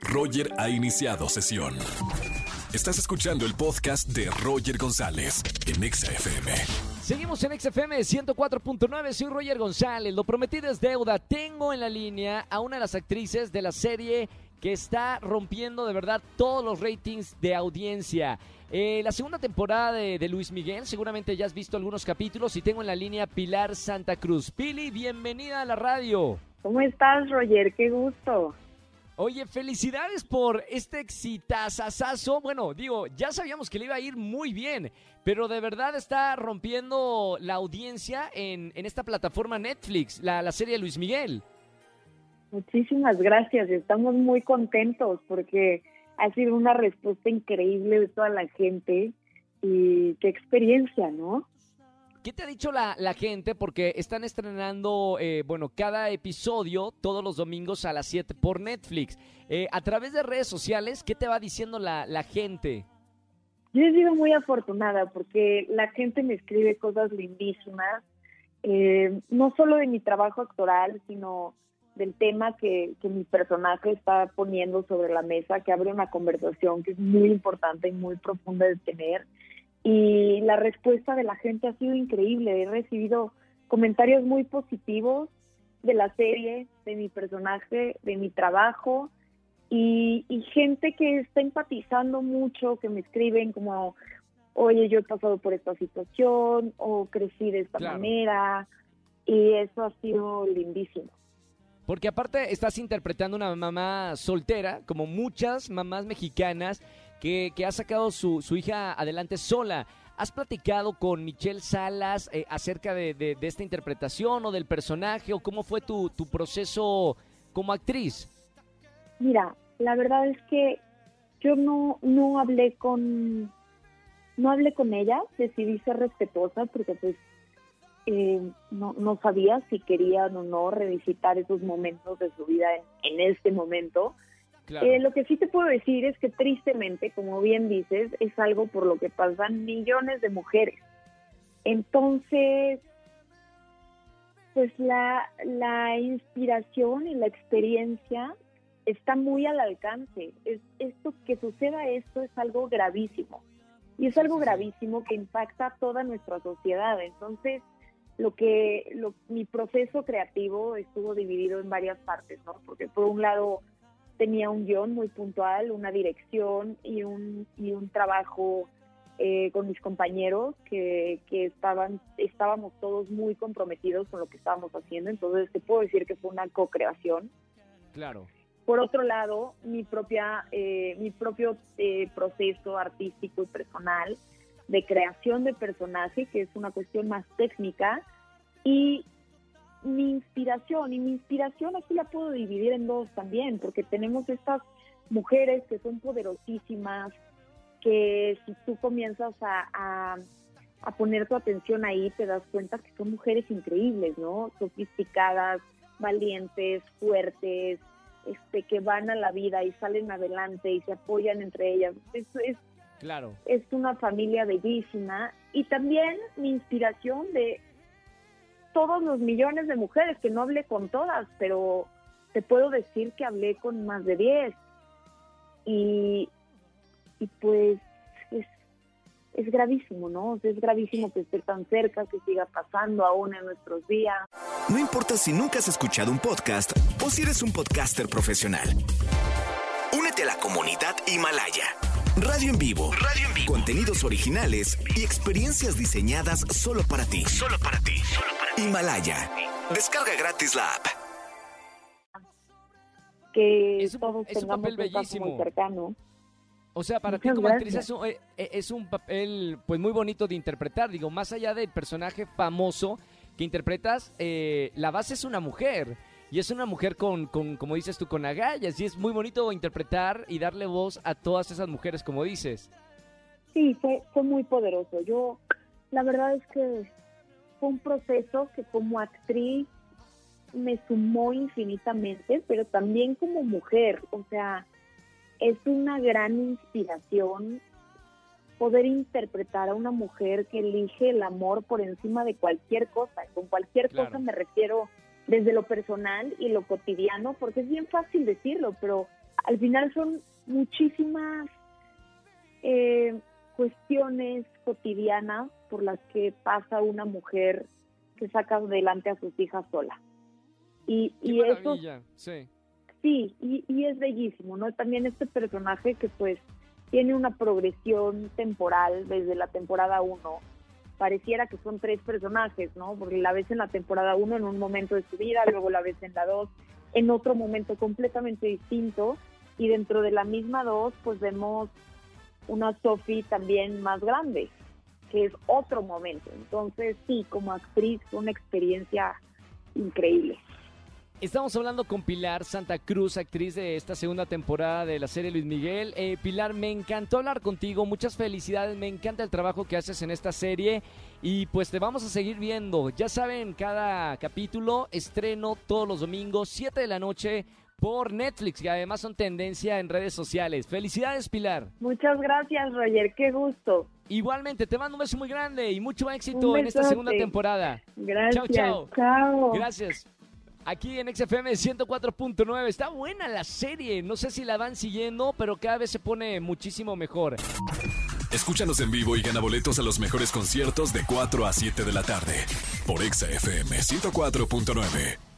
Roger ha iniciado sesión. Estás escuchando el podcast de Roger González en Exa FM. Seguimos en XFM 104.9, soy Roger González, lo prometido es deuda. Tengo en la línea a una de las actrices de la serie que está rompiendo de verdad todos los ratings de audiencia. Eh, la segunda temporada de, de Luis Miguel, seguramente ya has visto algunos capítulos y tengo en la línea Pilar Santa Cruz. Pili, bienvenida a la radio. ¿Cómo estás, Roger? Qué gusto. Oye, felicidades por este exitazazazo. Bueno, digo, ya sabíamos que le iba a ir muy bien, pero de verdad está rompiendo la audiencia en, en esta plataforma Netflix, la, la serie Luis Miguel. Muchísimas gracias. Estamos muy contentos porque ha sido una respuesta increíble de toda la gente y qué experiencia, ¿no? ¿Qué te ha dicho la, la gente? Porque están estrenando, eh, bueno, cada episodio todos los domingos a las 7 por Netflix. Eh, a través de redes sociales, ¿qué te va diciendo la, la gente? Yo he sido muy afortunada porque la gente me escribe cosas lindísimas, eh, no solo de mi trabajo actoral, sino del tema que, que mi personaje está poniendo sobre la mesa, que abre una conversación que es muy importante y muy profunda de tener y la respuesta de la gente ha sido increíble. He recibido comentarios muy positivos de la serie, de mi personaje, de mi trabajo y, y, gente que está empatizando mucho, que me escriben como, oye, yo he pasado por esta situación o crecí de esta Claro. manera y eso ha sido lindísimo. Porque aparte estás interpretando una mamá soltera, como muchas mamás mexicanas, que, ha sacado su, su hija adelante sola. ¿Has platicado con Michelle Salas eh, acerca de, de- de esta interpretación o del personaje o cómo fue tu, tu proceso como actriz? Mira, la verdad es que yo no, no hablé con no hablé con ella, decidí ser respetuosa porque pues eh, no, no sabía si querían o no revisitar esos momentos de su vida en, en este momento. Claro. Eh, lo que sí te puedo decir es que tristemente, como bien dices, es algo por lo que pasan millones de mujeres. Entonces, pues la, la inspiración y la experiencia está muy al alcance. Es, esto que suceda esto es algo gravísimo. Y es algo gravísimo que impacta a toda nuestra sociedad. Entonces, lo que lo- mi proceso creativo estuvo dividido en varias partes, ¿no? Porque por un lado tenía un guion muy puntual, una dirección y un, y un trabajo eh, con mis compañeros que, que estaban estábamos todos muy comprometidos con lo que estábamos haciendo. Entonces, te puedo decir que fue una co-creación. Claro. Por otro lado, mi propia, eh, mi propio eh, proceso artístico y personal de creación de personaje, que es una cuestión más técnica, y mi inspiración, y mi inspiración aquí la puedo dividir en dos también, porque tenemos estas mujeres que son poderosísimas, que si tú comienzas a, a, a poner tu atención ahí, te das cuenta que son mujeres increíbles, ¿no? Sofisticadas, valientes, fuertes, este, que van a la vida y salen adelante y se apoyan entre ellas. Es, es, Claro. es una familia bellísima y también mi inspiración de todos los millones de mujeres, que no hablé con todas, pero te puedo decir que hablé con más de 10. Y, pues es, es gravísimo, ¿no? Es gravísimo que esté tan cerca, que siga pasando aún en nuestros días. No importa si nunca has escuchado un podcast o si eres un podcaster profesional. Únete a la comunidad Himalaya. Radio en vivo. Radio en vivo. Contenidos originales y experiencias diseñadas solo para ti. Solo para ti. Himalaya. Descarga gratis la app. Que Es un- todos es un tengamos papel bellísimo. muy cercano. O sea, para ti como actriz es un, eh, eh, es un papel pues muy bonito de interpretar. Digo, más allá del personaje famoso que interpretas, eh, la base es una mujer. Y es una mujer con, con, como dices tú, con agallas. Y es muy bonito interpretar y darle voz a todas esas mujeres, como dices. Sí, fue, fue muy poderoso. Yo, la verdad es que fue un proceso que como actriz me sumó infinitamente, pero también como mujer. O sea, es una gran inspiración poder interpretar a una mujer que elige el amor por encima de cualquier cosa. Con cualquier Claro. cosa me refiero desde lo personal y lo cotidiano, porque es bien fácil decirlo, pero al final son muchísimas eh, cuestiones cotidianas por las que pasa una mujer que saca adelante a sus hijas sola. Y, y eso sí, sí y, y es bellísimo, ¿no? También este personaje que pues tiene una progresión temporal desde la temporada 1. Pareciera que son tres personajes, ¿no? Porque la ves en la temporada 1 en un momento de su vida, luego la ves en la 2 en otro momento completamente distinto y dentro de la misma 2 pues vemos una Sophie también más grande, que es otro momento. Entonces sí, como actriz fue una experiencia increíble. Estamos hablando con Pilar Santa Cruz, actriz de esta segunda temporada de la serie Luis Miguel. Eh, Pilar, me encantó hablar contigo, muchas felicidades, me encanta el trabajo que haces en esta serie y pues te vamos a seguir viendo. Ya saben, cada capítulo estreno todos los domingos, 7 de la noche por Netflix, y además son tendencia en redes sociales. Felicidades, Pilar. Muchas gracias, Roger, qué gusto. Igualmente, te mando un beso muy grande y mucho éxito en esta segunda temporada. Gracias. Chao, chao. Chao. Gracias aquí en XFM 104.9. Está buena la serie. No sé si la van siguiendo, pero cada vez se pone muchísimo mejor. Escúchanos en vivo y gana boletos a los mejores conciertos de 4 a 7 de la tarde por XFM 104.9.